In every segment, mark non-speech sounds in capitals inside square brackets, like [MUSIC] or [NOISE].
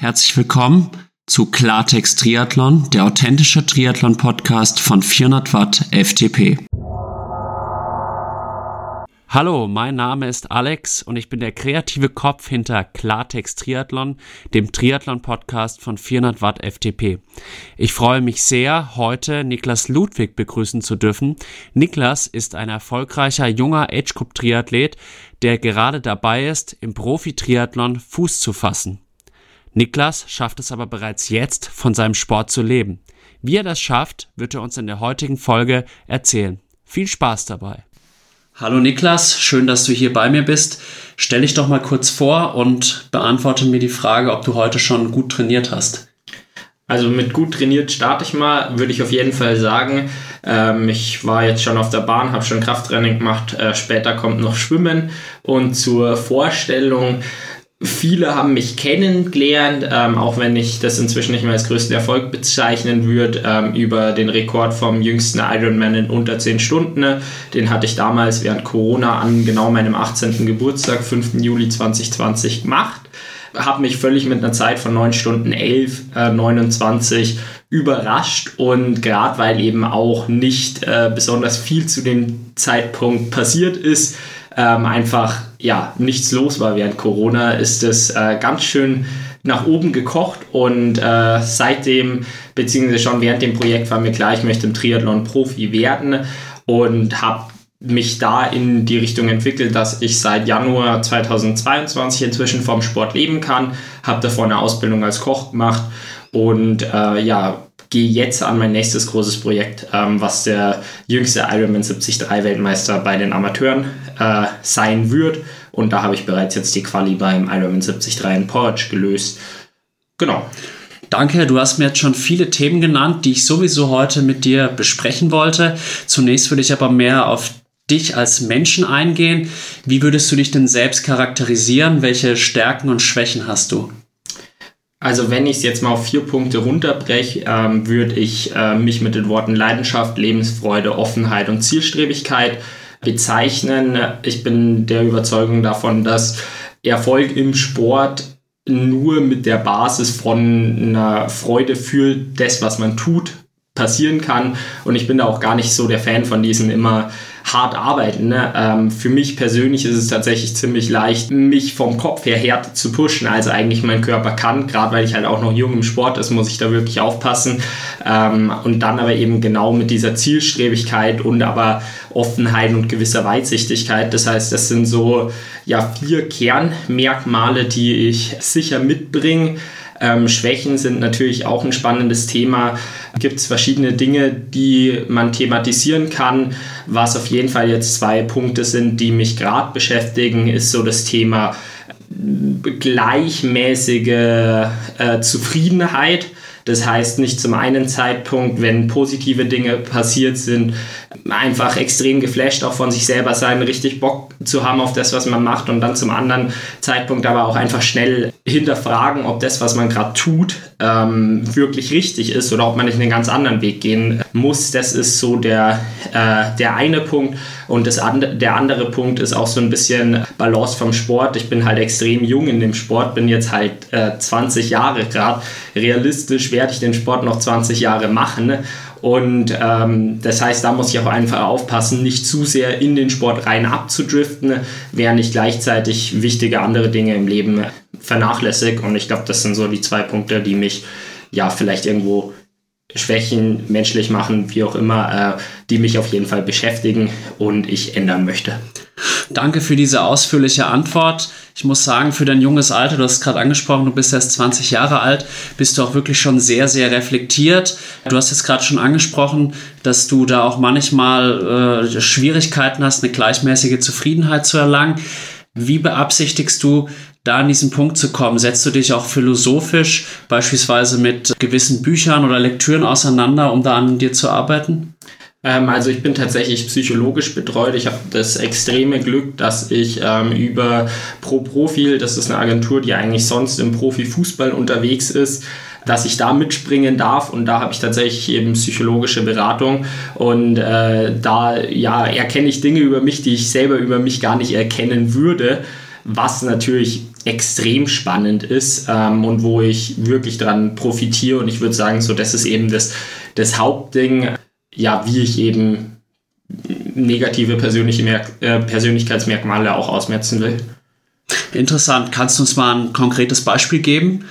Herzlich willkommen zu Klartext Triathlon, der authentische Triathlon Podcast von 400 Watt FTP. Hallo, mein Name ist Alex und ich bin der kreative Kopf hinter Klartext Triathlon, dem Triathlon Podcast von 400 Watt FTP. Ich freue mich sehr, heute Niklas Ludwig begrüßen zu dürfen. Niklas ist ein erfolgreicher junger Age Group Triathlet, der gerade dabei ist, im Profi-Triathlon Fuß zu fassen. Niklas schafft es aber bereits jetzt, von seinem Sport zu leben. Wie er das schafft, wird er uns in der heutigen Folge erzählen. Viel Spaß dabei. Hallo Niklas, schön, dass du hier bei mir bist. Stell dich doch mal kurz vor und beantworte mir die Frage, ob du heute schon gut trainiert hast. Also mit gut trainiert starte ich mal, würde ich auf jeden Fall sagen. Ähm, ich war jetzt schon auf der Bahn, habe schon Krafttraining gemacht. Äh, später kommt noch Schwimmen. Und zur Vorstellung, Viele haben mich kennengelernt, ähm, auch wenn ich das inzwischen nicht mehr als größten Erfolg bezeichnen würde, ähm, über den Rekord vom jüngsten Ironman in unter 10 Stunden. Den hatte ich damals während Corona an genau meinem 18. Geburtstag, 5. Juli 2020, gemacht. Habe mich völlig mit einer Zeit von 9 Stunden 11, äh, 29 überrascht und gerade weil eben auch nicht äh, besonders viel zu dem Zeitpunkt passiert ist, ähm, einfach ja nichts los war während Corona, ist es äh, ganz schön nach oben gekocht und äh, seitdem, beziehungsweise schon während dem Projekt war mir klar, ich möchte im Triathlon Profi werden und habe mich da in die Richtung entwickelt, dass ich seit Januar 2022 inzwischen vom Sport leben kann, habe davor eine Ausbildung als Koch gemacht und äh, ja, gehe jetzt an mein nächstes großes Projekt, ähm, was der jüngste Ironman 73 Weltmeister bei den Amateuren äh, sein wird. Und da habe ich bereits jetzt die Quali beim Ironman 73 in Porridge gelöst. Genau. Danke, du hast mir jetzt schon viele Themen genannt, die ich sowieso heute mit dir besprechen wollte. Zunächst würde ich aber mehr auf dich als Menschen eingehen. Wie würdest du dich denn selbst charakterisieren? Welche Stärken und Schwächen hast du? Also wenn ich es jetzt mal auf vier Punkte runterbreche, ähm, würde ich äh, mich mit den Worten Leidenschaft, Lebensfreude, Offenheit und Zielstrebigkeit bezeichnen. Ich bin der Überzeugung davon, dass Erfolg im Sport nur mit der Basis von einer Freude für das, was man tut, passieren kann. Und ich bin da auch gar nicht so der Fan von diesen immer hart arbeiten. Ne? Ähm, für mich persönlich ist es tatsächlich ziemlich leicht, mich vom Kopf her härter zu pushen, als eigentlich mein Körper kann. Gerade weil ich halt auch noch jung im Sport ist, muss ich da wirklich aufpassen. Ähm, und dann aber eben genau mit dieser Zielstrebigkeit und aber Offenheit und gewisser Weitsichtigkeit. Das heißt, das sind so ja vier Kernmerkmale, die ich sicher mitbringe. Ähm, Schwächen sind natürlich auch ein spannendes Thema. Gibt es verschiedene Dinge, die man thematisieren kann. Was auf jeden Fall jetzt zwei Punkte sind, die mich gerade beschäftigen, ist so das Thema gleichmäßige äh, Zufriedenheit. Das heißt, nicht zum einen Zeitpunkt, wenn positive Dinge passiert sind, einfach extrem geflasht auch von sich selber sein, richtig Bock zu haben auf das, was man macht und dann zum anderen Zeitpunkt aber auch einfach schnell hinterfragen, ob das, was man gerade tut, ähm, wirklich richtig ist oder ob man nicht einen ganz anderen Weg gehen muss. Das ist so der, äh, der eine Punkt. Und das andre, der andere Punkt ist auch so ein bisschen Balance vom Sport. Ich bin halt extrem jung in dem Sport, bin jetzt halt äh, 20 Jahre gerade. Realistisch werde ich den Sport noch 20 Jahre machen. Ne? Und ähm, das heißt, da muss ich auch einfach aufpassen, nicht zu sehr in den Sport rein abzudriften, während ich gleichzeitig wichtige andere Dinge im Leben vernachlässige. Und ich glaube, das sind so die zwei Punkte, die mich ja vielleicht irgendwo schwächen, menschlich machen, wie auch immer, äh, die mich auf jeden Fall beschäftigen und ich ändern möchte. Danke für diese ausführliche Antwort. Ich muss sagen, für dein junges Alter, du hast es gerade angesprochen, du bist erst 20 Jahre alt, bist du auch wirklich schon sehr, sehr reflektiert. Du hast jetzt gerade schon angesprochen, dass du da auch manchmal äh, Schwierigkeiten hast, eine gleichmäßige Zufriedenheit zu erlangen. Wie beabsichtigst du, da an diesen Punkt zu kommen? Setzt du dich auch philosophisch beispielsweise mit gewissen Büchern oder Lektüren auseinander, um da an dir zu arbeiten? Ähm, also ich bin tatsächlich psychologisch betreut. Ich habe das extreme Glück, dass ich ähm, über Pro Profil, das ist eine Agentur, die eigentlich sonst im Profifußball unterwegs ist, dass ich da mitspringen darf und da habe ich tatsächlich eben psychologische Beratung und äh, da ja erkenne ich Dinge über mich, die ich selber über mich gar nicht erkennen würde, was natürlich extrem spannend ist ähm, und wo ich wirklich dran profitiere und ich würde sagen, so das ist eben das, das Hauptding ja, wie ich eben negative persönliche Merk äh, Persönlichkeitsmerkmale auch ausmerzen will. Interessant. Kannst du uns mal ein konkretes Beispiel geben?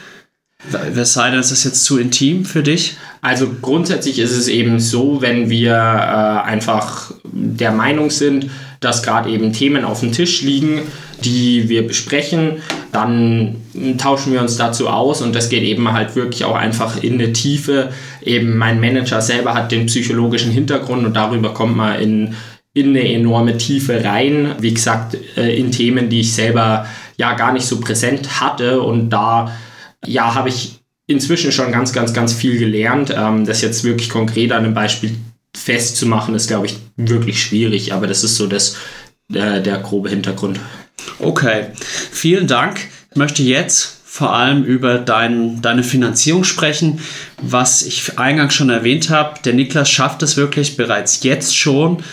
Es sei denn, es ist jetzt zu intim für dich? Also grundsätzlich ist es eben so, wenn wir äh, einfach der Meinung sind, dass gerade eben Themen auf dem Tisch liegen, die wir besprechen, dann tauschen wir uns dazu aus und das geht eben halt wirklich auch einfach in eine Tiefe. Eben mein Manager selber hat den psychologischen Hintergrund und darüber kommt man in, in eine enorme Tiefe rein. Wie gesagt, äh, in Themen, die ich selber ja gar nicht so präsent hatte und da ja habe ich inzwischen schon ganz, ganz, ganz viel gelernt. Ähm, das jetzt wirklich konkret an einem Beispiel festzumachen, ist, glaube ich, wirklich schwierig, aber das ist so das, der, der grobe Hintergrund. Okay, vielen Dank. Ich möchte jetzt vor allem über dein, deine Finanzierung sprechen. Was ich eingangs schon erwähnt habe, der Niklas schafft es wirklich bereits jetzt schon,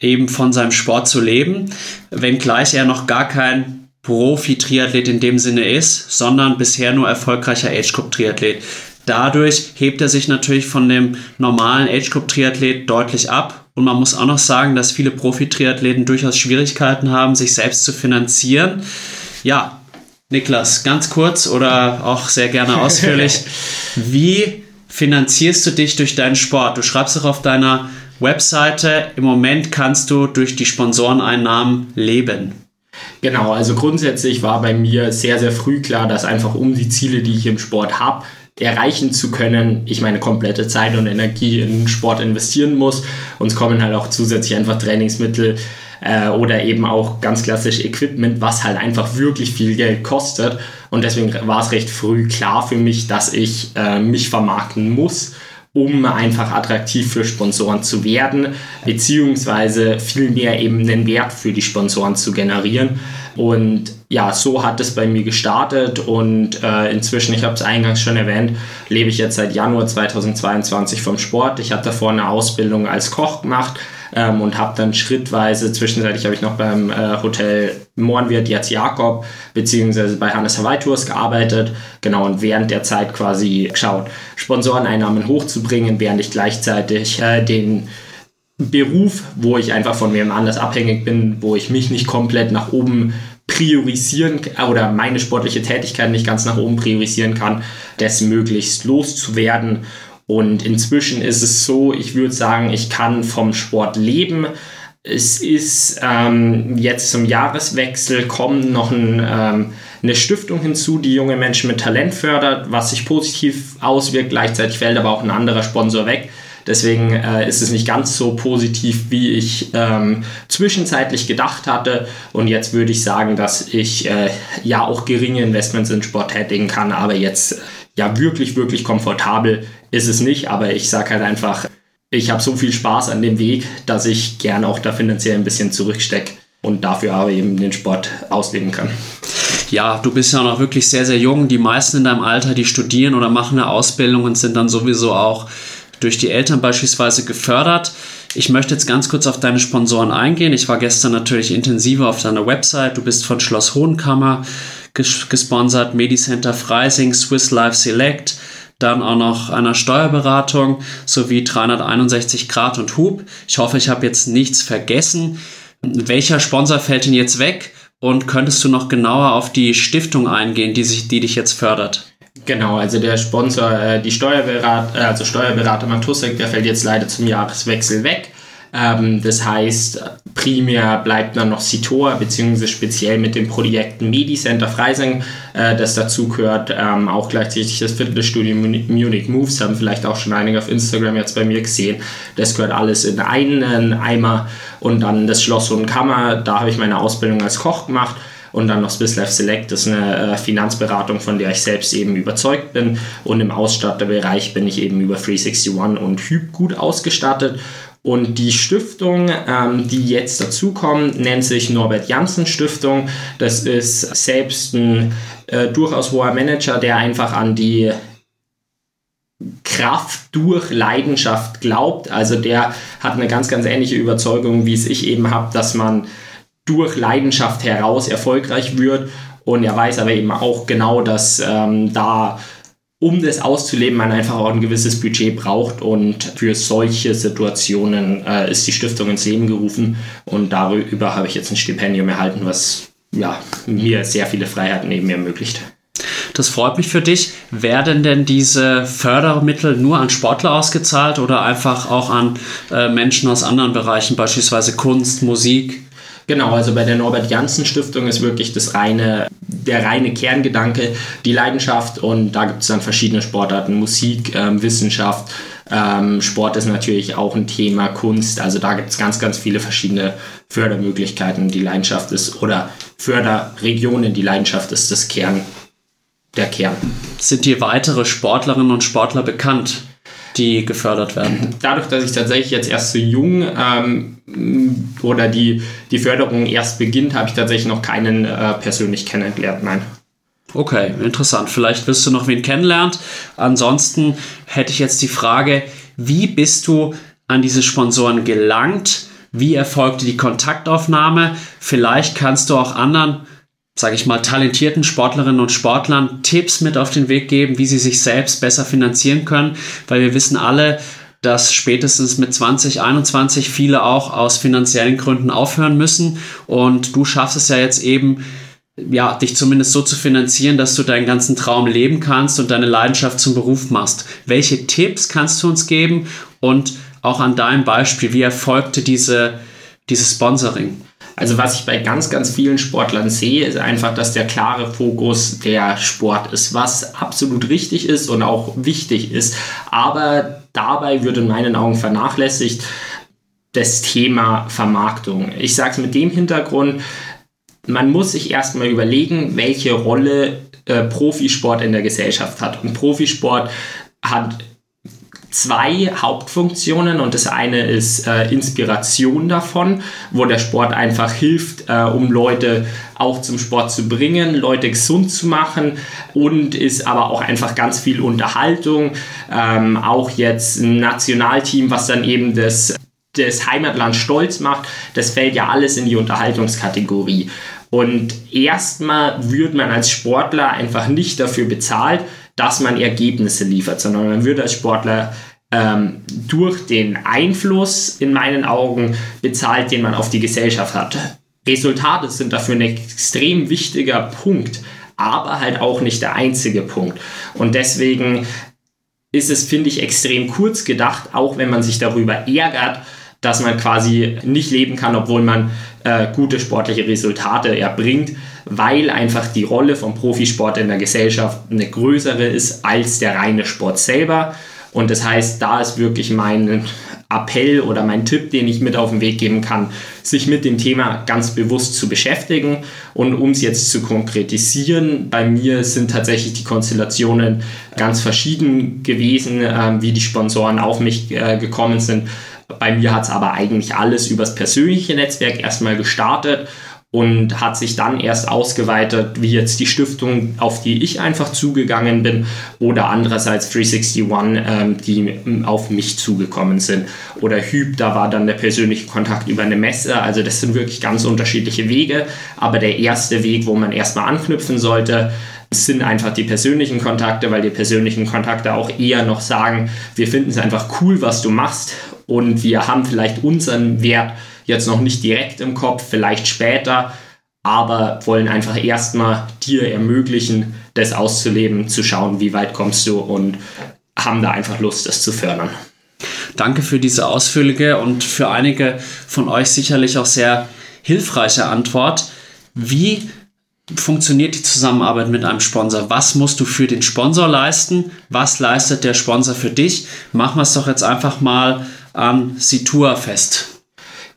eben von seinem Sport zu leben, wenngleich er noch gar kein Profi-Triathlet in dem Sinne ist, sondern bisher nur erfolgreicher Age-Group-Triathlet. Dadurch hebt er sich natürlich von dem normalen Age-Group-Triathlet deutlich ab. Und man muss auch noch sagen, dass viele Profi-Triathleten durchaus Schwierigkeiten haben, sich selbst zu finanzieren. Ja, Niklas, ganz kurz oder auch sehr gerne ausführlich. [LAUGHS] Wie finanzierst du dich durch deinen Sport? Du schreibst auch auf deiner Webseite, im Moment kannst du durch die Sponsoreneinnahmen leben. Genau, also grundsätzlich war bei mir sehr, sehr früh klar, dass einfach um die Ziele, die ich im Sport habe, erreichen zu können, ich meine komplette Zeit und Energie in Sport investieren muss. Uns kommen halt auch zusätzlich einfach Trainingsmittel äh, oder eben auch ganz klassisch Equipment, was halt einfach wirklich viel Geld kostet. Und deswegen war es recht früh klar für mich, dass ich äh, mich vermarkten muss um einfach attraktiv für Sponsoren zu werden, beziehungsweise vielmehr eben einen Wert für die Sponsoren zu generieren. Und ja, so hat es bei mir gestartet und äh, inzwischen, ich habe es eingangs schon erwähnt, lebe ich jetzt seit Januar 2022 vom Sport. Ich hatte davor eine Ausbildung als Koch gemacht ähm, und habe dann schrittweise, zwischenzeitlich habe ich noch beim äh, Hotel Mohrenwirt jetzt Jakob beziehungsweise bei Hannes Hawaii Tours gearbeitet, genau, und während der Zeit quasi geschaut, Sponsoreneinnahmen hochzubringen, während ich gleichzeitig äh, den Beruf, wo ich einfach von mir anders abhängig bin, wo ich mich nicht komplett nach oben priorisieren oder meine sportliche Tätigkeit nicht ganz nach oben priorisieren kann, das möglichst loszuwerden und inzwischen ist es so, ich würde sagen, ich kann vom Sport leben. Es ist ähm, jetzt zum Jahreswechsel kommt noch ein, ähm, eine Stiftung hinzu, die junge Menschen mit Talent fördert, was sich positiv auswirkt. Gleichzeitig fällt aber auch ein anderer Sponsor weg. Deswegen äh, ist es nicht ganz so positiv, wie ich ähm, zwischenzeitlich gedacht hatte. Und jetzt würde ich sagen, dass ich äh, ja auch geringe Investments in Sport tätigen kann, aber jetzt ja wirklich, wirklich komfortabel ist es nicht, aber ich sage halt einfach, ich habe so viel Spaß an dem Weg, dass ich gern auch da finanziell ein bisschen zurückstecke und dafür aber eben den Sport ausleben kann. Ja, du bist ja noch wirklich sehr, sehr jung. Die meisten in deinem Alter, die studieren oder machen eine Ausbildung und sind dann sowieso auch durch die Eltern beispielsweise gefördert. Ich möchte jetzt ganz kurz auf deine Sponsoren eingehen. Ich war gestern natürlich intensiver auf deiner Website. Du bist von Schloss Hohenkammer gesponsert, Medicenter Freising, Swiss Life Select, dann auch noch einer Steuerberatung sowie 361 Grad und Hub. Ich hoffe, ich habe jetzt nichts vergessen. Welcher Sponsor fällt denn jetzt weg? Und könntest du noch genauer auf die Stiftung eingehen, die, sich, die dich jetzt fördert? Genau, also der Sponsor, äh, die Steuerberater, äh, also Steuerberater Matusek, der fällt jetzt leider zum Jahreswechsel weg. Ähm, das heißt, primär bleibt dann noch Sitor, beziehungsweise speziell mit dem Projekt MediCenter Freising, äh, das dazu gehört, ähm, auch gleichzeitig das Fitnessstudio Munich Moves, haben vielleicht auch schon einige auf Instagram jetzt bei mir gesehen. Das gehört alles in einen Eimer und dann das Schloss und Kammer, da habe ich meine Ausbildung als Koch gemacht und dann noch Swisslife Select, das ist eine äh, Finanzberatung, von der ich selbst eben überzeugt bin und im Ausstatterbereich bin ich eben über 361 und Hyp gut ausgestattet und die Stiftung, ähm, die jetzt dazukommt, nennt sich Norbert Janssen Stiftung. Das ist selbst ein äh, durchaus hoher Manager, der einfach an die Kraft durch Leidenschaft glaubt. Also der hat eine ganz, ganz ähnliche Überzeugung, wie es ich eben habe, dass man durch Leidenschaft heraus erfolgreich wird. Und er weiß aber eben auch genau, dass ähm, da, um das auszuleben, man einfach auch ein gewisses Budget braucht. Und für solche Situationen äh, ist die Stiftung ins Leben gerufen. Und darüber habe ich jetzt ein Stipendium erhalten, was ja, mir sehr viele Freiheiten eben ermöglicht. Das freut mich für dich. Werden denn diese Fördermittel nur an Sportler ausgezahlt oder einfach auch an äh, Menschen aus anderen Bereichen, beispielsweise Kunst, Musik? Genau, also bei der Norbert Janssen Stiftung ist wirklich das reine, der reine Kerngedanke, die Leidenschaft und da gibt es dann verschiedene Sportarten, Musik, ähm, Wissenschaft, ähm, Sport ist natürlich auch ein Thema, Kunst, also da gibt es ganz, ganz viele verschiedene Fördermöglichkeiten. Die Leidenschaft ist, oder Förderregionen, die Leidenschaft ist das Kern, der Kern. Sind dir weitere Sportlerinnen und Sportler bekannt? Die gefördert werden? [CLEARS THROAT] Dadurch, dass ich tatsächlich jetzt erst so jung ähm, oder die, die Förderung erst beginnt, habe ich tatsächlich noch keinen äh, persönlich kennengelernt, nein. Okay, interessant. Vielleicht wirst du noch wen kennenlernen. Ansonsten hätte ich jetzt die Frage, wie bist du an diese Sponsoren gelangt? Wie erfolgte die Kontaktaufnahme? Vielleicht kannst du auch anderen sage ich mal, talentierten Sportlerinnen und Sportlern Tipps mit auf den Weg geben, wie sie sich selbst besser finanzieren können, weil wir wissen alle, dass spätestens mit 2021 viele auch aus finanziellen Gründen aufhören müssen und du schaffst es ja jetzt eben, ja, dich zumindest so zu finanzieren, dass du deinen ganzen Traum leben kannst und deine Leidenschaft zum Beruf machst. Welche Tipps kannst du uns geben und auch an deinem Beispiel, wie erfolgte diese, dieses Sponsoring? Also was ich bei ganz, ganz vielen Sportlern sehe, ist einfach, dass der klare Fokus der Sport ist, was absolut richtig ist und auch wichtig ist. Aber dabei wird in meinen Augen vernachlässigt das Thema Vermarktung. Ich sage es mit dem Hintergrund, man muss sich erstmal überlegen, welche Rolle äh, Profisport in der Gesellschaft hat. Und Profisport hat zwei Hauptfunktionen und das eine ist äh, Inspiration davon, wo der Sport einfach hilft, äh, um Leute auch zum Sport zu bringen, Leute gesund zu machen und ist aber auch einfach ganz viel Unterhaltung. Ähm, auch jetzt ein Nationalteam, was dann eben das, das Heimatland stolz macht, das fällt ja alles in die Unterhaltungskategorie. Und erstmal wird man als Sportler einfach nicht dafür bezahlt, dass man Ergebnisse liefert, sondern man wird als Sportler ähm, durch den Einfluss in meinen Augen bezahlt, den man auf die Gesellschaft hat. Resultate sind dafür ein extrem wichtiger Punkt, aber halt auch nicht der einzige Punkt. Und deswegen ist es, finde ich, extrem kurz gedacht, auch wenn man sich darüber ärgert, dass man quasi nicht leben kann, obwohl man äh, gute sportliche Resultate erbringt, weil einfach die Rolle vom Profisport in der Gesellschaft eine größere ist als der reine Sport selber. Und das heißt, da ist wirklich mein Appell oder mein Tipp, den ich mit auf den Weg geben kann, sich mit dem Thema ganz bewusst zu beschäftigen. Und um es jetzt zu konkretisieren, bei mir sind tatsächlich die Konstellationen ganz verschieden gewesen, äh, wie die Sponsoren auf mich äh, gekommen sind. Bei mir hat es aber eigentlich alles übers persönliche Netzwerk erstmal gestartet und hat sich dann erst ausgeweitet, wie jetzt die Stiftung, auf die ich einfach zugegangen bin, oder andererseits 361, ähm, die auf mich zugekommen sind. Oder Hüb, da war dann der persönliche Kontakt über eine Messe. Also das sind wirklich ganz unterschiedliche Wege. Aber der erste Weg, wo man erstmal anknüpfen sollte, sind einfach die persönlichen Kontakte, weil die persönlichen Kontakte auch eher noch sagen, wir finden es einfach cool, was du machst und wir haben vielleicht unseren Wert jetzt noch nicht direkt im Kopf, vielleicht später, aber wollen einfach erstmal dir ermöglichen, das auszuleben, zu schauen, wie weit kommst du und haben da einfach Lust, das zu fördern. Danke für diese ausführliche und für einige von euch sicherlich auch sehr hilfreiche Antwort. Wie funktioniert die Zusammenarbeit mit einem Sponsor? Was musst du für den Sponsor leisten? Was leistet der Sponsor für dich? Machen wir es doch jetzt einfach mal an Situa fest.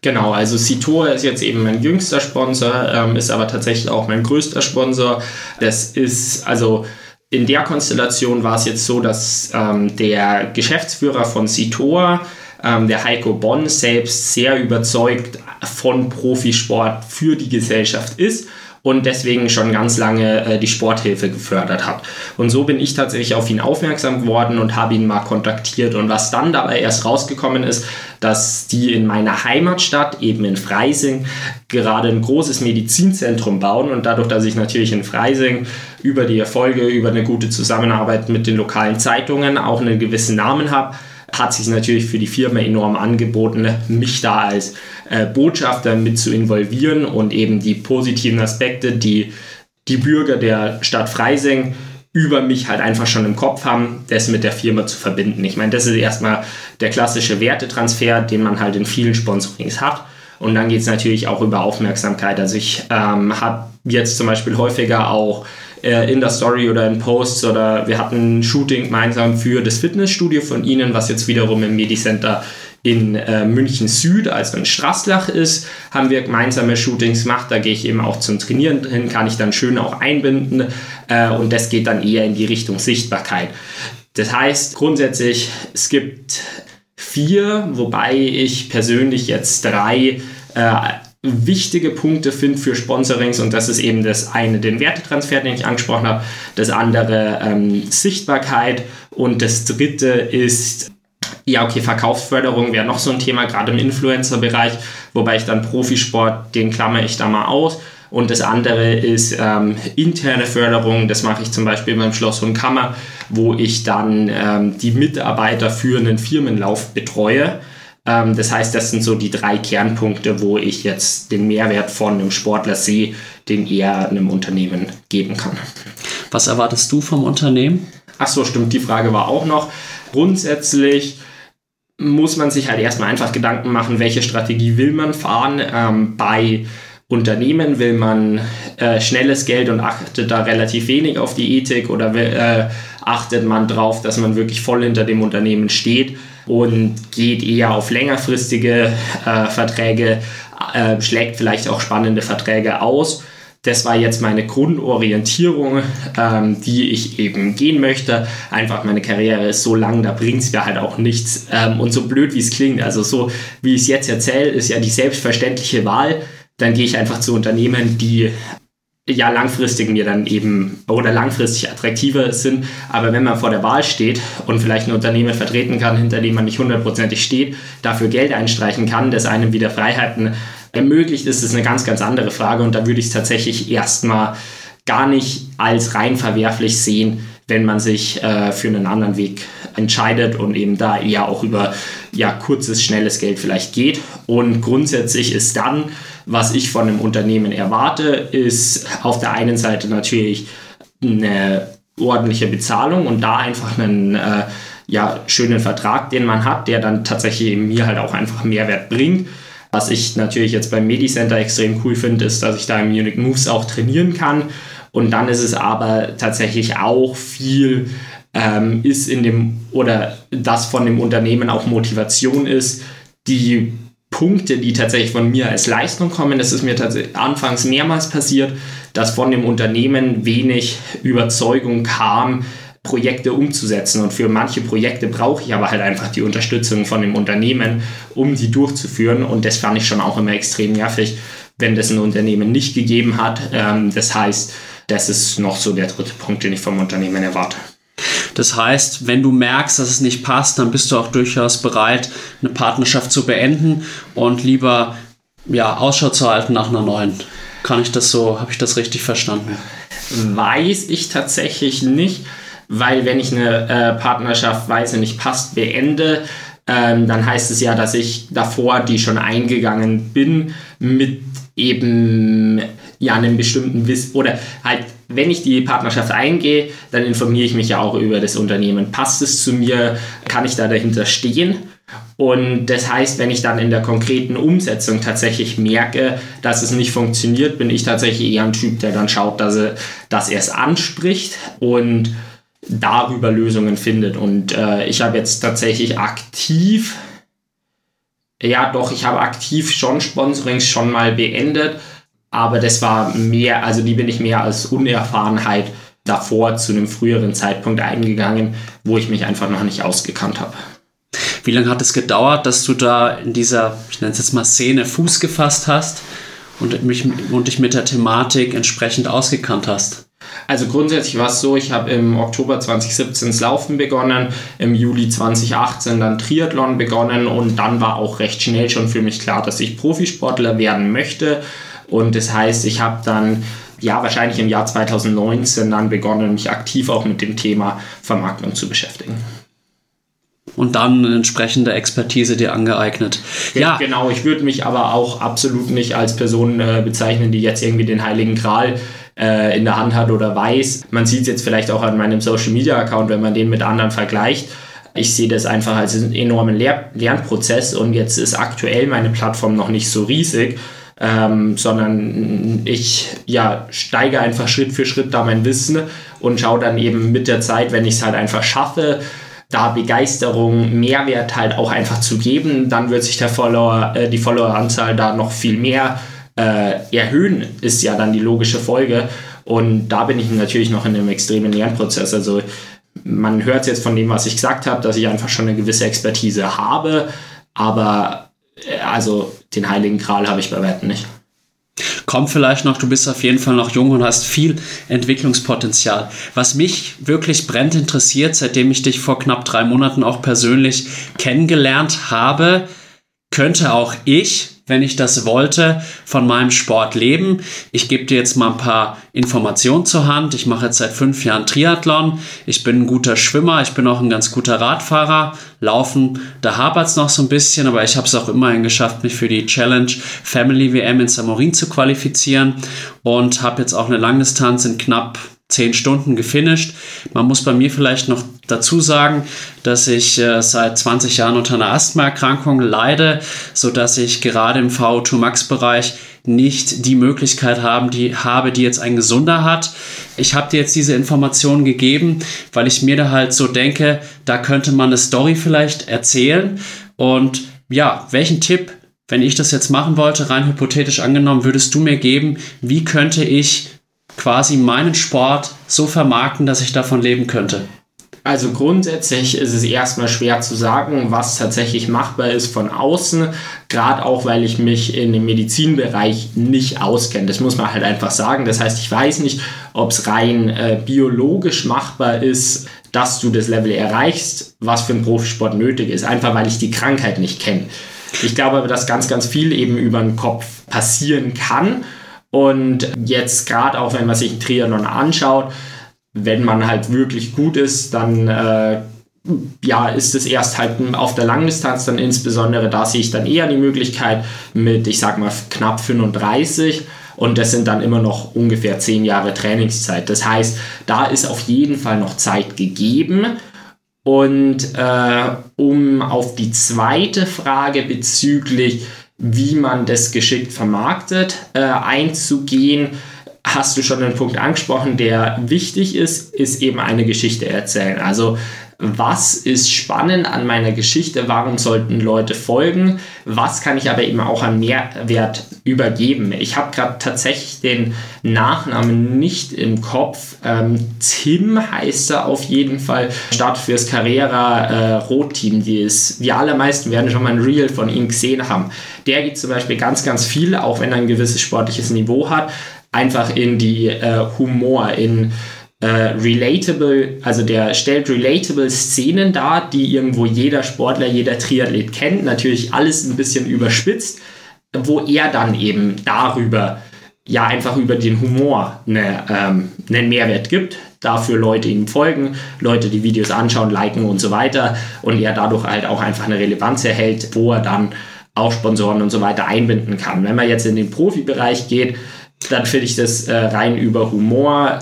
Genau, also Situa ist jetzt eben mein jüngster Sponsor, ähm, ist aber tatsächlich auch mein größter Sponsor. Das ist also in der Konstellation war es jetzt so, dass ähm, der Geschäftsführer von Situa, ähm, der Heiko Bonn, selbst sehr überzeugt von Profisport für die Gesellschaft ist und deswegen schon ganz lange äh, die Sporthilfe gefördert hat. Und so bin ich tatsächlich auf ihn aufmerksam geworden und habe ihn mal kontaktiert. Und was dann dabei erst rausgekommen ist, dass die in meiner Heimatstadt, eben in Freising, gerade ein großes Medizinzentrum bauen. Und dadurch, dass ich natürlich in Freising über die Erfolge, über eine gute Zusammenarbeit mit den lokalen Zeitungen auch einen gewissen Namen habe, hat sich natürlich für die Firma enorm angeboten, mich da als äh, Botschafter mit zu involvieren und eben die positiven Aspekte, die die Bürger der Stadt Freising über mich halt einfach schon im Kopf haben, das mit der Firma zu verbinden. Ich meine, das ist erstmal der klassische Wertetransfer, den man halt in vielen Sponsorings hat. Und dann geht es natürlich auch über Aufmerksamkeit. Also ich ähm, habe jetzt zum Beispiel häufiger auch äh, in der Story oder in Posts oder wir hatten ein Shooting gemeinsam für das Fitnessstudio von Ihnen, was jetzt wiederum im Medicenter in äh, München Süd, also in Straßlach ist, haben wir gemeinsame Shootings gemacht. Da gehe ich eben auch zum Trainieren hin, kann ich dann schön auch einbinden äh, und das geht dann eher in die Richtung Sichtbarkeit. Das heißt grundsätzlich, es gibt vier, wobei ich persönlich jetzt drei äh, wichtige Punkte finde für Sponsorings und das ist eben das eine, den Wertetransfer, den ich angesprochen habe, das andere ähm, Sichtbarkeit und das dritte ist ja, okay, Verkaufsförderung wäre noch so ein Thema, gerade im Influencer-Bereich, wobei ich dann Profisport, den klammer ich da mal aus. Und das andere ist ähm, interne Förderung. Das mache ich zum Beispiel beim Schloss und Kammer, wo ich dann ähm, die Mitarbeiter für einen Firmenlauf betreue. Ähm, das heißt, das sind so die drei Kernpunkte, wo ich jetzt den Mehrwert von einem Sportler sehe, den er einem Unternehmen geben kann. Was erwartest du vom Unternehmen? Ach so, stimmt, die Frage war auch noch. Grundsätzlich muss man sich halt erstmal einfach Gedanken machen, welche Strategie will man fahren. Ähm, bei Unternehmen will man äh, schnelles Geld und achtet da relativ wenig auf die Ethik oder äh, achtet man darauf, dass man wirklich voll hinter dem Unternehmen steht und geht eher auf längerfristige äh, Verträge, äh, schlägt vielleicht auch spannende Verträge aus das war jetzt meine Grundorientierung, ähm, die ich eben gehen möchte. Einfach meine Karriere ist so lang, da bringt es mir halt auch nichts. Ähm, und so blöd wie es klingt, also so wie ich es jetzt erzähle, ist ja die selbstverständliche Wahl. Dann gehe ich einfach zu Unternehmen, die ja langfristig mir dann eben oder langfristig attraktiver sind. Aber wenn man vor der Wahl steht und vielleicht ein Unternehmen vertreten kann, hinter dem man nicht hundertprozentig steht, dafür Geld einstreichen kann, das einem wieder Freiheiten ermöglicht, ist es eine ganz, ganz andere Frage. Und da würde ich es tatsächlich erstmal gar nicht als rein verwerflich sehen, wenn man sich äh, für einen anderen Weg entscheidet und eben da eher auch über ja, kurzes, schnelles Geld vielleicht geht. Und grundsätzlich ist dann, was ich von einem Unternehmen erwarte, ist auf der einen Seite natürlich eine ordentliche Bezahlung und da einfach einen äh, ja, schönen Vertrag, den man hat, der dann tatsächlich mir halt auch einfach Mehrwert bringt. Was ich natürlich jetzt beim Medicenter extrem cool finde, ist, dass ich da im Munich Moves auch trainieren kann. Und dann ist es aber tatsächlich auch viel, ähm, ist in dem, oder das von dem Unternehmen auch Motivation ist, die Punkte, die tatsächlich von mir als Leistung kommen, das ist mir tatsächlich anfangs mehrmals passiert, dass von dem Unternehmen wenig Überzeugung kam, Projekte umzusetzen. Und für manche Projekte brauche ich aber halt einfach die Unterstützung von dem Unternehmen, um die durchzuführen. Und das fand ich schon auch immer extrem nervig, wenn das ein Unternehmen nicht gegeben hat. Ähm, das heißt, das ist noch so der dritte Punkt, den ich vom Unternehmen erwarte. Das heißt, wenn du merkst, dass es nicht passt, dann bist du auch durchaus bereit, eine Partnerschaft zu beenden und lieber ja, Ausschau zu halten nach einer neuen. Kann ich das so, habe ich das richtig verstanden? Weiß ich tatsächlich nicht weil wenn ich eine äh, Partnerschaft, weiß nicht, passt, beende, ähm, dann heißt es ja, dass ich davor die schon eingegangen bin mit eben ja einem bestimmten Wissen oder halt wenn ich die Partnerschaft eingehe, dann informiere ich mich ja auch über das Unternehmen. Passt es zu mir? Kann ich da dahinter stehen? Und das heißt, wenn ich dann in der konkreten Umsetzung tatsächlich merke, dass es nicht funktioniert, bin ich tatsächlich eher ein Typ, der dann schaut, dass er, dass er es anspricht und darüber Lösungen findet. Und äh, ich habe jetzt tatsächlich aktiv, ja doch, ich habe aktiv schon Sponsorings schon mal beendet, aber das war mehr, also die bin ich mehr als Unerfahrenheit davor zu einem früheren Zeitpunkt eingegangen, wo ich mich einfach noch nicht ausgekannt habe. Wie lange hat es gedauert, dass du da in dieser, ich nenne es jetzt mal Szene, Fuß gefasst hast und, mich, und dich mit der Thematik entsprechend ausgekannt hast? Also grundsätzlich war es so, ich habe im Oktober 2017 das Laufen begonnen, im Juli 2018 dann Triathlon begonnen und dann war auch recht schnell schon für mich klar, dass ich Profisportler werden möchte. Und das heißt, ich habe dann ja wahrscheinlich im Jahr 2019 dann begonnen, mich aktiv auch mit dem Thema Vermarktung zu beschäftigen und dann eine entsprechende Expertise dir angeeignet. Ja, genau. Ich würde mich aber auch absolut nicht als Person äh, bezeichnen, die jetzt irgendwie den Heiligen Gral äh, in der Hand hat oder weiß. Man sieht es jetzt vielleicht auch an meinem Social Media Account, wenn man den mit anderen vergleicht. Ich sehe das einfach als einen enormen Lehr Lernprozess und jetzt ist aktuell meine Plattform noch nicht so riesig. Ähm, sondern ich ja, steige einfach Schritt für Schritt da mein Wissen und schaue dann eben mit der Zeit, wenn ich es halt einfach schaffe, da Begeisterung, Mehrwert halt auch einfach zu geben, dann wird sich der Follower, äh, die Followeranzahl da noch viel mehr äh, erhöhen, ist ja dann die logische Folge. Und da bin ich natürlich noch in einem extremen Lernprozess. Also man hört jetzt von dem, was ich gesagt habe, dass ich einfach schon eine gewisse Expertise habe, aber äh, also den Heiligen Kral habe ich bei weitem nicht. Kommt vielleicht noch, du bist auf jeden Fall noch jung und hast viel Entwicklungspotenzial. Was mich wirklich brennend interessiert, seitdem ich dich vor knapp drei Monaten auch persönlich kennengelernt habe, könnte auch ich wenn ich das wollte, von meinem Sport leben. Ich gebe dir jetzt mal ein paar Informationen zur Hand. Ich mache jetzt seit fünf Jahren Triathlon. Ich bin ein guter Schwimmer. Ich bin auch ein ganz guter Radfahrer. Laufen, da hapert es noch so ein bisschen, aber ich habe es auch immerhin geschafft, mich für die Challenge Family WM in Samorin zu qualifizieren und habe jetzt auch eine Langdistanz in knapp zehn Stunden gefinisht. Man muss bei mir vielleicht noch dazu sagen, dass ich äh, seit 20 Jahren unter einer Asthmaerkrankung leide, so dass ich gerade im VO2 Max Bereich nicht die Möglichkeit haben, die habe, die jetzt ein Gesunder hat. Ich habe dir jetzt diese Informationen gegeben, weil ich mir da halt so denke, da könnte man eine Story vielleicht erzählen und ja, welchen Tipp wenn ich das jetzt machen wollte, rein hypothetisch angenommen, würdest du mir geben, wie könnte ich quasi meinen Sport so vermarkten, dass ich davon leben könnte? Also grundsätzlich ist es erstmal schwer zu sagen, was tatsächlich machbar ist von außen, gerade auch weil ich mich in dem Medizinbereich nicht auskenne. Das muss man halt einfach sagen. Das heißt, ich weiß nicht, ob es rein äh, biologisch machbar ist, dass du das Level erreichst, was für einen Profisport nötig ist, einfach weil ich die Krankheit nicht kenne. Ich glaube aber, dass ganz, ganz viel eben über den Kopf passieren kann und jetzt gerade auch, wenn man sich Triathlon anschaut, wenn man halt wirklich gut ist, dann äh, ja, ist es erst halt auf der Langdistanz dann insbesondere, da sehe ich dann eher die Möglichkeit mit, ich sag mal, knapp 35 und das sind dann immer noch ungefähr 10 Jahre Trainingszeit. Das heißt, da ist auf jeden Fall noch Zeit gegeben. Und äh, um auf die zweite Frage bezüglich wie man das geschickt vermarktet, äh, einzugehen. Hast du schon einen Punkt angesprochen, der wichtig ist, ist eben eine Geschichte erzählen. Also was ist spannend an meiner Geschichte, warum sollten Leute folgen, was kann ich aber eben auch an Mehrwert übergeben. Ich habe gerade tatsächlich den Nachnamen nicht im Kopf. Ähm, Tim heißt er auf jeden Fall, Start fürs Carrera äh, Rot-Team, die ist, die allermeisten werden schon mal ein Reel von ihm gesehen haben. Der geht zum Beispiel ganz, ganz viel, auch wenn er ein gewisses sportliches Niveau hat, einfach in die äh, Humor, in äh, relatable, also der stellt relatable Szenen dar, die irgendwo jeder Sportler, jeder Triathlet kennt. Natürlich alles ein bisschen überspitzt, wo er dann eben darüber, ja, einfach über den Humor eine, ähm, einen Mehrwert gibt. Dafür Leute ihm folgen, Leute die Videos anschauen, liken und so weiter. Und er dadurch halt auch einfach eine Relevanz erhält, wo er dann auch Sponsoren und so weiter einbinden kann. Wenn man jetzt in den Profibereich geht, dann finde ich das äh, rein über Humor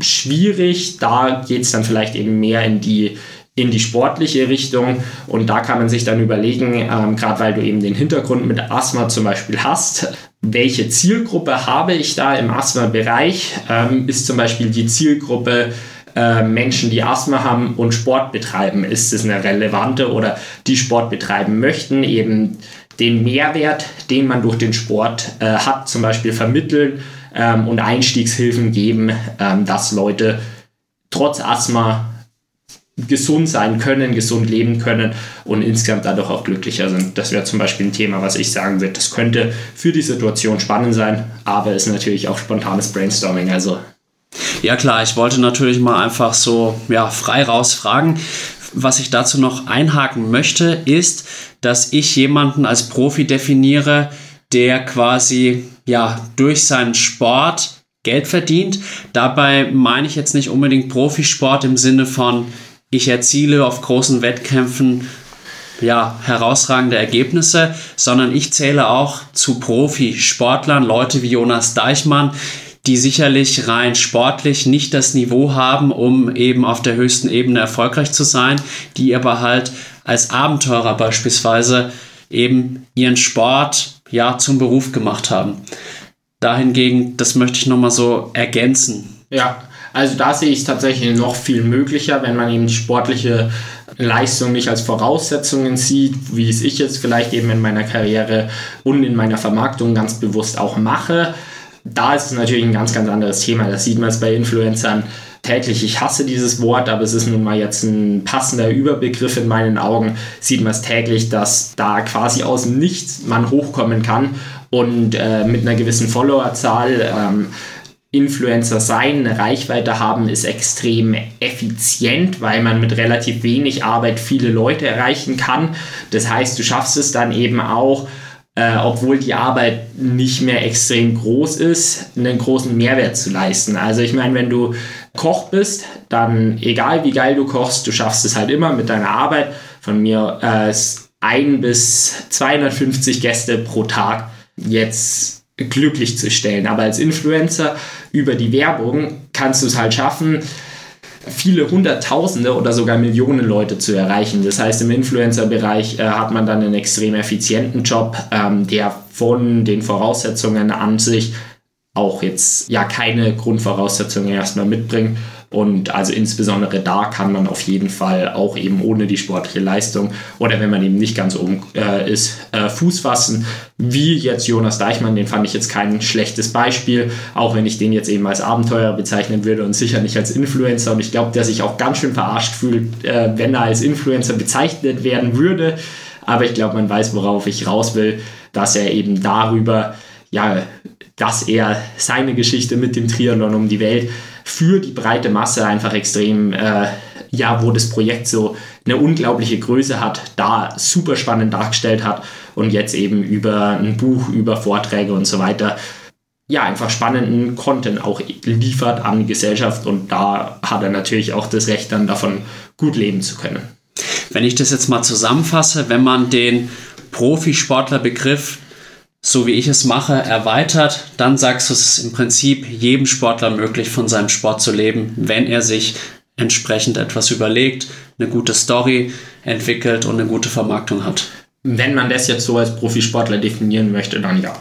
schwierig. Da geht es dann vielleicht eben mehr in die, in die sportliche Richtung. Und da kann man sich dann überlegen, ähm, gerade weil du eben den Hintergrund mit Asthma zum Beispiel hast, welche Zielgruppe habe ich da im Asthma-Bereich? Ähm, ist zum Beispiel die Zielgruppe äh, Menschen, die Asthma haben und Sport betreiben, ist es eine relevante oder die Sport betreiben möchten, eben den Mehrwert, den man durch den Sport äh, hat, zum Beispiel vermitteln ähm, und Einstiegshilfen geben, ähm, dass Leute trotz Asthma gesund sein können, gesund leben können und insgesamt dadurch auch glücklicher sind. Das wäre zum Beispiel ein Thema, was ich sagen würde. Das könnte für die Situation spannend sein, aber ist natürlich auch spontanes Brainstorming. Also ja klar, ich wollte natürlich mal einfach so ja, frei rausfragen. Was ich dazu noch einhaken möchte, ist, dass ich jemanden als Profi definiere, der quasi ja durch seinen Sport Geld verdient. Dabei meine ich jetzt nicht unbedingt Profisport im Sinne von ich erziele auf großen Wettkämpfen ja, herausragende Ergebnisse, sondern ich zähle auch zu Profisportlern, Leute wie Jonas Deichmann, die sicherlich rein sportlich nicht das Niveau haben, um eben auf der höchsten Ebene erfolgreich zu sein, die aber halt als Abenteurer beispielsweise eben ihren Sport ja zum Beruf gemacht haben. Dahingegen, das möchte ich nochmal so ergänzen. Ja, also da sehe ich es tatsächlich noch viel möglicher, wenn man eben sportliche Leistung nicht als Voraussetzungen sieht, wie es ich jetzt vielleicht eben in meiner Karriere und in meiner Vermarktung ganz bewusst auch mache. Da ist es natürlich ein ganz, ganz anderes Thema. Das sieht man jetzt bei Influencern täglich. Ich hasse dieses Wort, aber es ist nun mal jetzt ein passender Überbegriff in meinen Augen. Sieht man es täglich, dass da quasi aus Nichts man hochkommen kann und äh, mit einer gewissen Followerzahl ähm, Influencer sein, eine Reichweite haben, ist extrem effizient, weil man mit relativ wenig Arbeit viele Leute erreichen kann. Das heißt, du schaffst es dann eben auch, äh, obwohl die Arbeit nicht mehr extrem groß ist, einen großen Mehrwert zu leisten. Also ich meine, wenn du Koch bist, dann egal wie geil du kochst, du schaffst es halt immer mit deiner Arbeit von mir äh, ein bis 250 Gäste pro Tag jetzt glücklich zu stellen. Aber als Influencer über die Werbung kannst du es halt schaffen, viele Hunderttausende oder sogar Millionen Leute zu erreichen. Das heißt, im Influencer-Bereich äh, hat man dann einen extrem effizienten Job, ähm, der von den Voraussetzungen an sich auch jetzt ja keine Grundvoraussetzungen erstmal mitbringt und also insbesondere da kann man auf jeden Fall auch eben ohne die sportliche Leistung oder wenn man eben nicht ganz oben äh, ist, äh, Fuß fassen. Wie jetzt Jonas Deichmann, den fand ich jetzt kein schlechtes Beispiel, auch wenn ich den jetzt eben als Abenteurer bezeichnen würde und sicher nicht als Influencer. Und ich glaube, der sich auch ganz schön verarscht fühlt, äh, wenn er als Influencer bezeichnet werden würde. Aber ich glaube, man weiß, worauf ich raus will, dass er eben darüber, ja, dass er seine Geschichte mit dem Triathlon um die Welt für die breite Masse einfach extrem, äh, ja, wo das Projekt so eine unglaubliche Größe hat, da super spannend dargestellt hat und jetzt eben über ein Buch, über Vorträge und so weiter, ja, einfach spannenden Content auch liefert an die Gesellschaft und da hat er natürlich auch das Recht dann davon gut leben zu können. Wenn ich das jetzt mal zusammenfasse, wenn man den Profisportlerbegriff so wie ich es mache, erweitert, dann sagst du es im Prinzip jedem Sportler möglich, von seinem Sport zu leben, wenn er sich entsprechend etwas überlegt, eine gute Story entwickelt und eine gute Vermarktung hat. Wenn man das jetzt so als Profisportler definieren möchte, dann ja.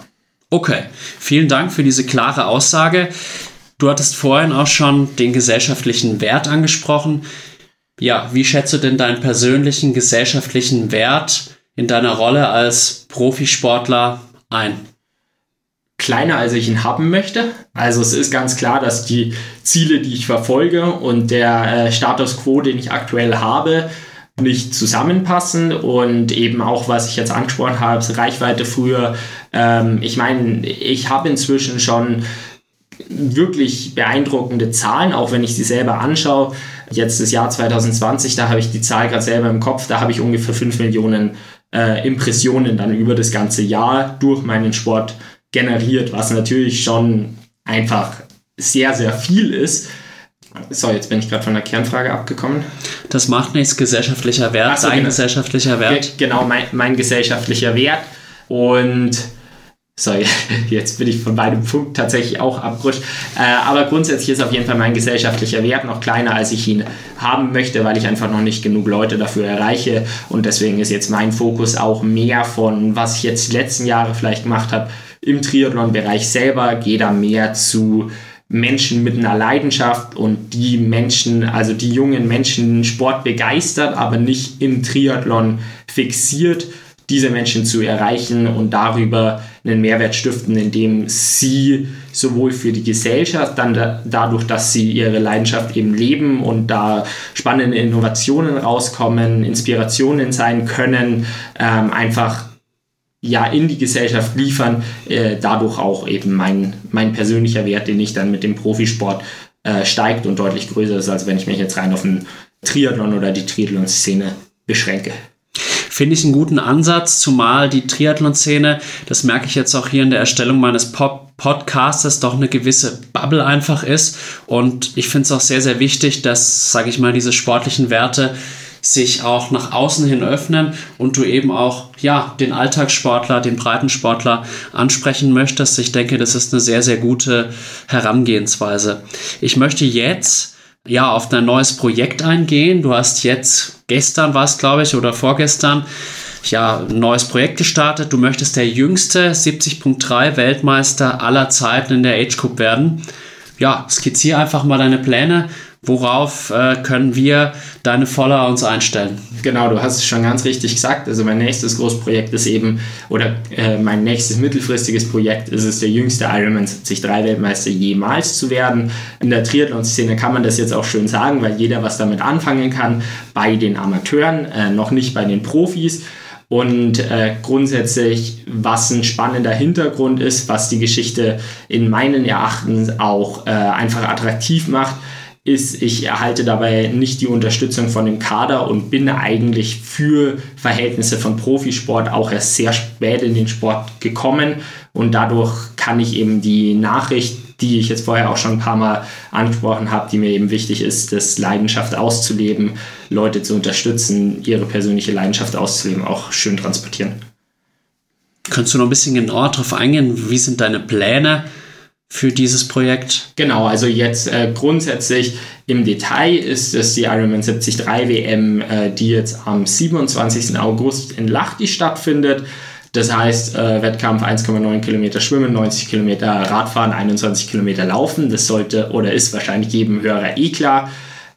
Okay, vielen Dank für diese klare Aussage. Du hattest vorhin auch schon den gesellschaftlichen Wert angesprochen. Ja, wie schätzt du denn deinen persönlichen gesellschaftlichen Wert in deiner Rolle als Profisportler ein. Kleiner, als ich ihn haben möchte. Also es ist ganz klar, dass die Ziele, die ich verfolge und der äh, Status quo, den ich aktuell habe, nicht zusammenpassen und eben auch, was ich jetzt angesprochen habe, Reichweite früher. Ähm, ich meine, ich habe inzwischen schon wirklich beeindruckende Zahlen, auch wenn ich sie selber anschaue. Jetzt das Jahr 2020, da habe ich die Zahl gerade selber im Kopf, da habe ich ungefähr 5 Millionen äh, Impressionen dann über das ganze Jahr durch meinen Sport generiert, was natürlich schon einfach sehr, sehr viel ist. So, jetzt bin ich gerade von der Kernfrage abgekommen. Das macht nichts, gesellschaftlicher Wert, so, dein genau. gesellschaftlicher Wert. Ge genau, mein, mein gesellschaftlicher Wert. Und So, [LAUGHS] jetzt bin ich von meinem Punkt tatsächlich auch abgerutscht. Äh, aber grundsätzlich ist auf jeden Fall mein gesellschaftlicher Wert noch kleiner, als ich ihn haben möchte, weil ich einfach noch nicht genug Leute dafür erreiche. Und deswegen ist jetzt mein Fokus auch mehr von, was ich jetzt die letzten Jahre vielleicht gemacht habe, im Triathlon-Bereich selber, gehe da mehr zu Menschen mit einer Leidenschaft und die Menschen, also die jungen Menschen Sport begeistert, aber nicht im Triathlon fixiert, diese Menschen zu erreichen und darüber einen Mehrwert stiften, indem sie sowohl für die Gesellschaft, dann da, dadurch, dass sie ihre Leidenschaft eben leben und da spannende Innovationen rauskommen, Inspirationen sein können, ähm, einfach ja in die Gesellschaft liefern, äh, dadurch auch eben mein, mein persönlicher Wert, den ich dann mit dem Profisport äh, steigt und deutlich größer ist, als wenn ich mich jetzt rein auf den Triathlon oder die Triathlon-Szene beschränke. Finde ich einen guten Ansatz, zumal die Triathlon-Szene, das merke ich jetzt auch hier in der Erstellung meines Pop Podcastes doch eine gewisse Bubble einfach ist. Und ich finde es auch sehr, sehr wichtig, dass, sage ich mal, diese sportlichen Werte sich auch nach außen hin öffnen und du eben auch ja den Alltagssportler, den Breitensportler ansprechen möchtest. Ich denke, das ist eine sehr sehr gute Herangehensweise. Ich möchte jetzt ja auf dein neues Projekt eingehen. Du hast jetzt gestern war es glaube ich oder vorgestern ja, ein neues Projekt gestartet. Du möchtest der jüngste 70.3 Weltmeister aller Zeiten in der Age Group werden. Ja, skizziere einfach mal deine Pläne. Worauf äh, können wir deine Follower uns einstellen? Genau, du hast es schon ganz richtig gesagt. Also mein nächstes Großprojekt ist eben, oder äh, mein nächstes mittelfristiges Projekt ist es, der jüngste Ironman 73 Weltmeister jemals zu werden. In der Triathlon-Szene kann man das jetzt auch schön sagen, weil jeder was damit anfangen kann. Bei den Amateuren, äh, noch nicht bei den Profis. Und äh, grundsätzlich, was ein spannender Hintergrund ist, was die Geschichte in meinen Erachtens auch äh, einfach attraktiv macht, ist, ich erhalte dabei nicht die Unterstützung von dem Kader und bin eigentlich für Verhältnisse von Profisport auch erst sehr spät in den Sport gekommen und dadurch kann ich eben die Nachricht, die ich jetzt vorher auch schon ein paar Mal angesprochen habe, die mir eben wichtig ist, das Leidenschaft auszuleben, Leute zu unterstützen, ihre persönliche Leidenschaft auszuleben, auch schön transportieren. Könntest du noch ein bisschen genauer darauf eingehen? Wie sind deine Pläne? Für dieses Projekt? Genau, also jetzt äh, grundsätzlich im Detail ist es die Ironman 73 WM, äh, die jetzt am 27. August in Lahti stattfindet. Das heißt, äh, Wettkampf 1,9 Kilometer Schwimmen, 90 Kilometer Radfahren, 21 Kilometer Laufen. Das sollte oder ist wahrscheinlich jedem Hörer eh klar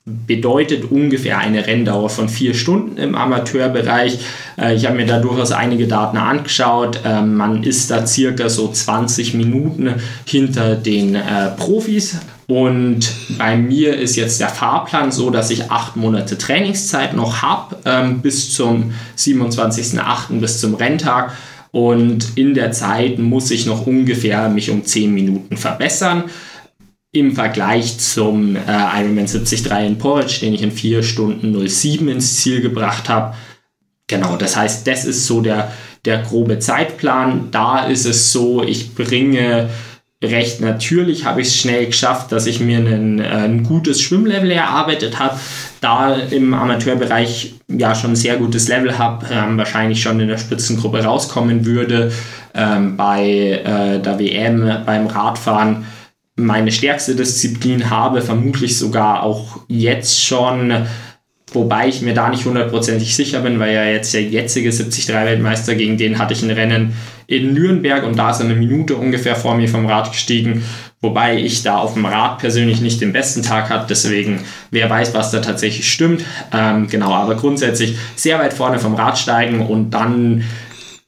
bedeutet ungefähr eine Renndauer von vier Stunden im Amateurbereich. Äh, ich habe mir da durchaus einige Daten angeschaut. Ähm, man ist da circa so 20 Minuten hinter den äh, Profis. Und bei mir ist jetzt der Fahrplan so, dass ich acht Monate Trainingszeit noch habe, ähm, bis zum 27.08., bis zum Renntag. Und in der Zeit muss ich noch ungefähr mich um 10 Minuten verbessern im Vergleich zum äh, Ironman 73 in Porridge, den ich in 4 Stunden 07 ins Ziel gebracht habe. Genau, das heißt, das ist so der, der grobe Zeitplan. Da ist es so, ich bringe recht natürlich, habe ich es schnell geschafft, dass ich mir ein, äh, ein gutes Schwimmlevel erarbeitet habe. Da im Amateurbereich ja schon ein sehr gutes Level habe, ähm, wahrscheinlich schon in der Spitzengruppe rauskommen würde. Ähm, bei äh, der WM, beim Radfahren meine stärkste Disziplin habe, vermutlich sogar auch jetzt schon, wobei ich mir da nicht hundertprozentig sicher bin, weil ja jetzt der jetzige 73-Weltmeister, gegen den hatte ich ein Rennen in Nürnberg und da ist er eine Minute ungefähr vor mir vom Rad gestiegen, wobei ich da auf dem Rad persönlich nicht den besten Tag hatte, deswegen wer weiß, was da tatsächlich stimmt. Ähm, genau, aber grundsätzlich sehr weit vorne vom Rad steigen und dann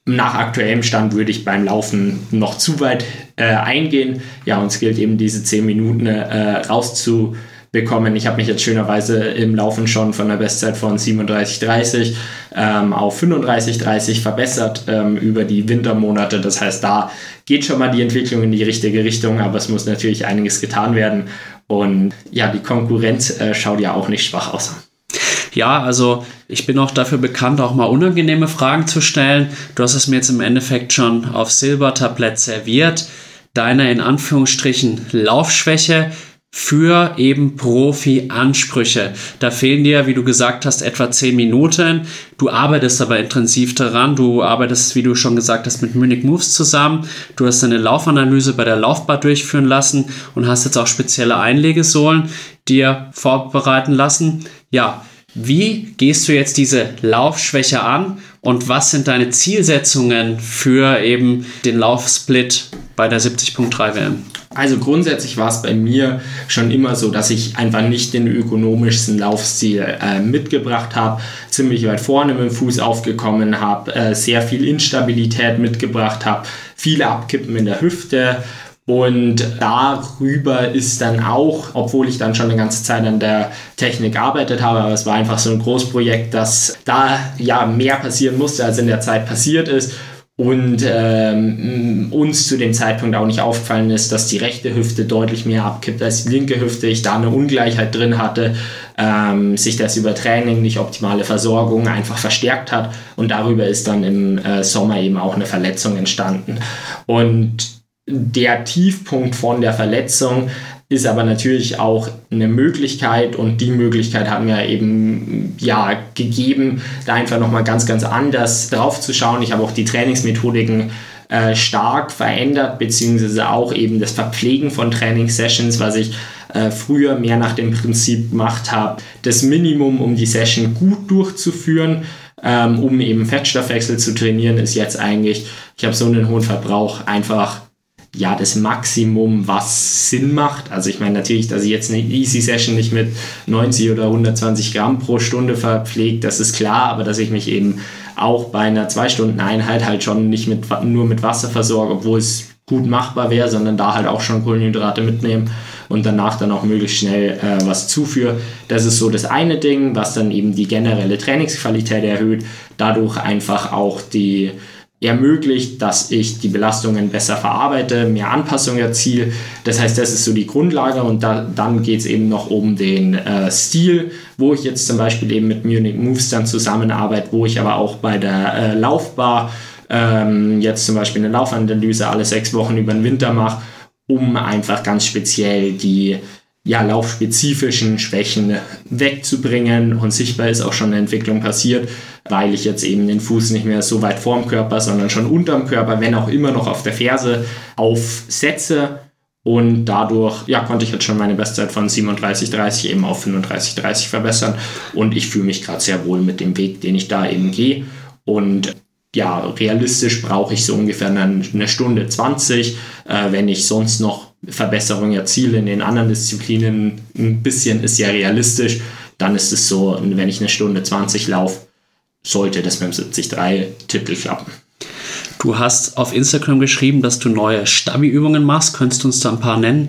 nach aktuellem Stand würde ich beim Laufen noch zu weit äh, eingehen. Ja, und es gilt eben diese 10 Minuten äh, rauszubekommen. Ich habe mich jetzt schönerweise im Laufen schon von der Bestzeit von 37,30 ähm, auf 35,30 verbessert ähm, über die Wintermonate. Das heißt, da geht schon mal die Entwicklung in die richtige Richtung, aber es muss natürlich einiges getan werden. Und ja, die Konkurrenz äh, schaut ja auch nicht schwach aus. Ja, also ich bin auch dafür bekannt, auch mal unangenehme Fragen zu stellen. Du hast es mir jetzt im Endeffekt schon auf Silbertablett serviert. Deine in Anführungsstrichen Laufschwäche. für eben Profi-Ansprüche. Da fehlen dir, wie du gesagt hast, etwa zehn Minuten. Du arbeitest aber intensiv daran. Du arbeitest, wie du schon gesagt hast, mit Munich Moves zusammen. Du hast eine Laufanalyse bei der Laufbar durchführen lassen und hast jetzt auch spezielle Einlegesohlen dir vorbereiten lassen. Ja, wie gehst du jetzt diese Laufschwäche an und was sind deine Zielsetzungen für eben den Laufsplit bei der 70.3 WM? Also grundsätzlich war es bei mir schon immer so, dass ich einfach nicht den ökonomischsten Laufstil äh, mitgebracht habe, ziemlich weit vorne mit dem Fuß aufgekommen habe, äh, sehr viel Instabilität mitgebracht habe, viele Abkippen in der Hüfte und darüber ist dann auch, obwohl ich dann schon eine ganze Zeit an der Technik gearbeitet habe, aber es war einfach so ein Großprojekt, dass da ja mehr passieren musste, als in der Zeit passiert ist und ähm, uns zu dem Zeitpunkt auch nicht aufgefallen ist, dass die rechte Hüfte deutlich mehr abkippt als die linke Hüfte, ich da eine Ungleichheit drin hatte, ähm, sich das über Training, nicht optimale Versorgung einfach verstärkt hat und darüber ist dann im äh, Sommer eben auch eine Verletzung entstanden. Und der Tiefpunkt von der Verletzung ist aber natürlich auch eine Möglichkeit und die Möglichkeit hat mir eben ja gegeben, da einfach nochmal ganz, ganz anders drauf zu schauen. Ich habe auch die Trainingsmethodiken äh, stark verändert, beziehungsweise auch eben das Verpflegen von Trainingssessions, was ich äh, früher mehr nach dem Prinzip gemacht habe, das Minimum, um die Session gut durchzuführen, ähm, um eben Fettstoffwechsel zu trainieren, ist jetzt eigentlich, ich habe so einen hohen Verbrauch, einfach ja, das Maximum, was Sinn macht. Also ich meine natürlich, dass ich jetzt eine Easy Session nicht mit 90 oder 120 Gramm pro Stunde verpflegt, das ist klar, aber dass ich mich eben auch bei einer 2-Stunden-Einheit halt schon nicht mit, nur mit Wasser versorge, obwohl es gut machbar wäre, sondern da halt auch schon Kohlenhydrate mitnehmen und danach dann auch möglichst schnell äh, was zuführe. Das ist so das eine Ding, was dann eben die generelle Trainingsqualität erhöht, dadurch einfach auch die ermöglicht, dass ich die Belastungen besser verarbeite, mehr Anpassungen erziele. Das heißt, das ist so die Grundlage und da, dann geht es eben noch um den äh, Stil, wo ich jetzt zum Beispiel eben mit Munich Moves dann zusammenarbeite, wo ich aber auch bei der äh, Laufbar ähm, jetzt zum Beispiel eine Laufanalyse alle sechs Wochen über den Winter mache, um einfach ganz speziell die ja, laufspezifischen Schwächen wegzubringen. Und sichtbar ist auch schon eine Entwicklung passiert, weil ich jetzt eben den Fuß nicht mehr so weit vorm Körper, sondern schon unterm Körper, wenn auch immer noch auf der Ferse aufsetze. Und dadurch ja, konnte ich jetzt schon meine Bestzeit von 37,30 eben auf 35,30 verbessern. Und ich fühle mich gerade sehr wohl mit dem Weg, den ich da eben gehe. Und ja, realistisch brauche ich so ungefähr eine Stunde 20, äh, wenn ich sonst noch Verbesserungen erziele in den anderen Disziplinen, ein bisschen ist ja realistisch, dann ist es so, wenn ich eine Stunde 20 laufe, sollte das mit dem 73-Titel klappen. Du hast auf Instagram geschrieben, dass du neue Stabi-Übungen machst. Könntest du uns da ein paar nennen?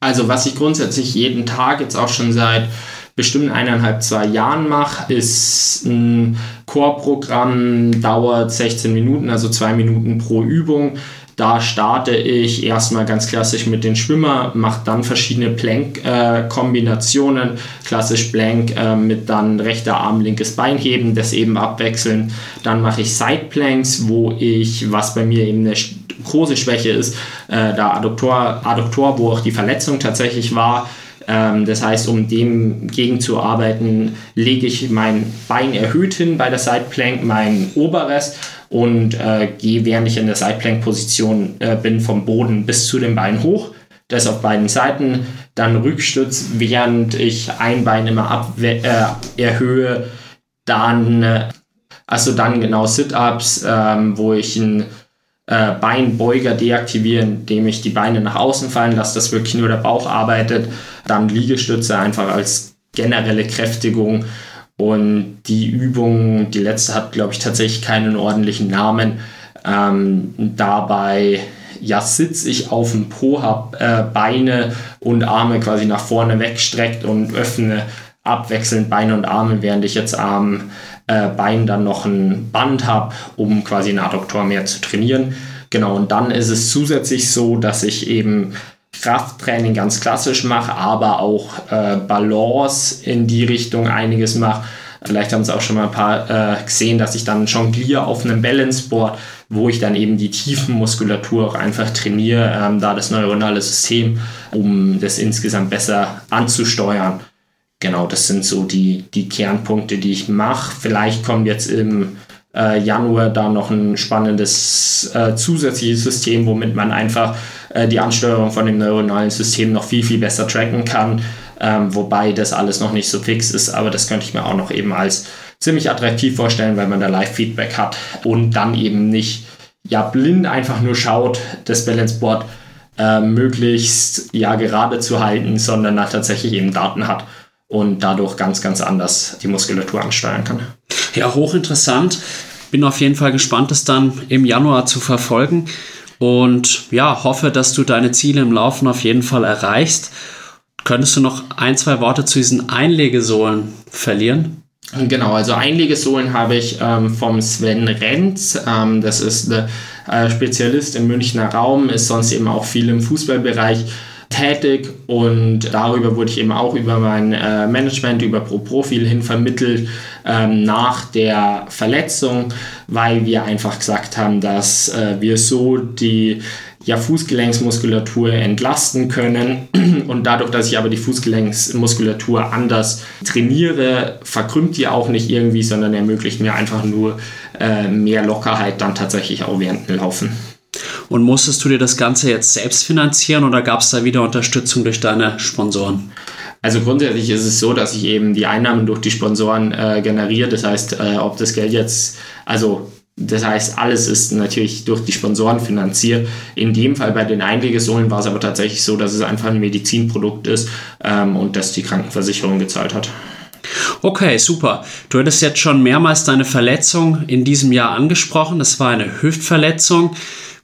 Also, was ich grundsätzlich jeden Tag jetzt auch schon seit bestimmt eineinhalb, zwei Jahren mache, ist ein Core-Programm, dauert 16 Minuten, also zwei Minuten pro Übung. Da starte ich erstmal ganz klassisch mit den Schwimmer, mache dann verschiedene Plank-Kombinationen. Äh, klassisch Plank äh, mit dann rechter Arm, linkes Bein heben, das eben abwechseln. Dann mache ich Side Planks, wo ich, was bei mir eben eine große Schwäche ist, äh, da Adduktor, Adduktor, wo auch die Verletzung tatsächlich war, ähm, das heißt, um dem gegenzuarbeiten, lege ich mein Bein erhöht hin bei der Side Plank, mein oberes und äh, gehe, während ich in der Side-Plank-Position äh, bin, vom Boden bis zu den Beinen hoch. Das auf beiden Seiten. Dann Rückstütz, während ich ein Bein immer ab, äh, erhöhe. Dann, äh, also dann genau Sit-Ups, ähm, wo ich ein äh, Beinbeuger deaktiviere, indem ich die Beine nach außen fallen lasse, dass wirklich nur der Bauch arbeitet. Dann Liegestütze einfach als generelle Kräftigung und die Übung, die letzte hat, glaube ich, tatsächlich keinen ordentlichen Namen. Ähm, dabei ja, sitze ich auf dem Po, habe äh, Beine und Arme quasi nach vorne wegstreckt und öffne abwechselnd Beine und Arme, während ich jetzt am äh, Bein dann noch ein Band habe, um quasi einen Adduktor mehr zu trainieren. Genau, und dann ist es zusätzlich so, dass ich eben Krafttraining ganz klassisch mache, aber auch äh, Balance in die Richtung einiges mache. Vielleicht haben es auch schon mal ein paar äh, gesehen, dass ich dann jongliere auf einem Balanceboard, wo ich dann eben die Tiefenmuskulatur auch einfach trainiere, ähm, da das neuronale System, um das insgesamt besser anzusteuern. Genau, das sind so die, die Kernpunkte, die ich mache. Vielleicht kommt jetzt im äh, Januar da noch ein spannendes äh, zusätzliches System, womit man einfach äh, die Ansteuerung von dem neuronalen System noch viel, viel besser tracken kann. Ähm, wobei das alles noch nicht so fix ist, aber das könnte ich mir auch noch eben als ziemlich attraktiv vorstellen, weil man da Live-Feedback hat und dann eben nicht ja blind einfach nur schaut, das Balanceboard äh, möglichst ja gerade zu halten, sondern da tatsächlich eben Daten hat und dadurch ganz, ganz anders die Muskulatur ansteuern kann. Ja, hochinteressant. Bin auf jeden Fall gespannt, das dann im Januar zu verfolgen und ja, hoffe, dass du deine Ziele im Laufen auf jeden Fall erreichst. Könntest du noch ein, zwei Worte zu diesen Einlegesohlen verlieren? Genau, also Einlegesohlen habe ich ähm, vom Sven Renz. Ähm, das ist der äh, Spezialist im Münchner Raum, ist sonst eben auch viel im Fußballbereich tätig und darüber wurde ich eben auch über mein äh, Management, über ProProfil hin vermittelt ähm, nach der Verletzung, weil wir einfach gesagt haben, dass äh, wir so die ja, Fußgelenksmuskulatur entlasten können. [CLEARS THROAT] Und dadurch, dass ich aber die Fußgelenksmuskulatur anders trainiere, verkrümmt die auch nicht irgendwie, sondern ermöglicht mir einfach nur äh, mehr Lockerheit dann tatsächlich auch während dem Laufen. Und musstest du dir das Ganze jetzt selbst finanzieren oder gab es da wieder Unterstützung durch deine Sponsoren? Also grundsätzlich ist es so, dass ich eben die Einnahmen durch die Sponsoren äh, generiere. Das heißt, äh, ob das Geld jetzt, also das heißt, alles ist natürlich durch die Sponsoren finanziert. In dem Fall bei den Einlegesohlen war es aber tatsächlich so, dass es einfach ein Medizinprodukt ist ähm, und das die Krankenversicherung gezahlt hat. Okay, super. Du hattest jetzt schon mehrmals deine Verletzung in diesem Jahr angesprochen. Das war eine Hüftverletzung.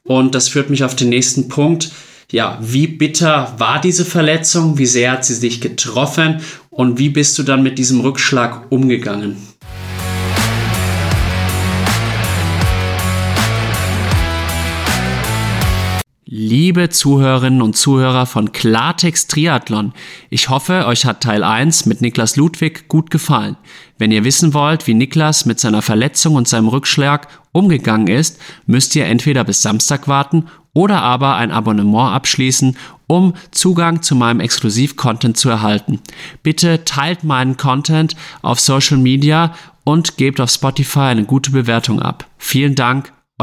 Und das führt mich auf den nächsten Punkt. Ja, wie bitter war diese Verletzung? Wie sehr hat sie dich getroffen? Und wie bist du dann mit diesem Rückschlag umgegangen? Liebe Zuhörerinnen und Zuhörer von Klartext Triathlon, ich hoffe, euch hat Teil 1 mit Niklas Ludwig gut gefallen. Wenn ihr wissen wollt, wie Niklas mit seiner Verletzung und seinem Rückschlag umgegangen ist, müsst ihr entweder bis Samstag warten oder aber ein Abonnement abschließen, um Zugang zu meinem Exklusiv-Content zu erhalten. Bitte teilt meinen Content auf Social Media und gebt auf Spotify eine gute Bewertung ab. Vielen Dank,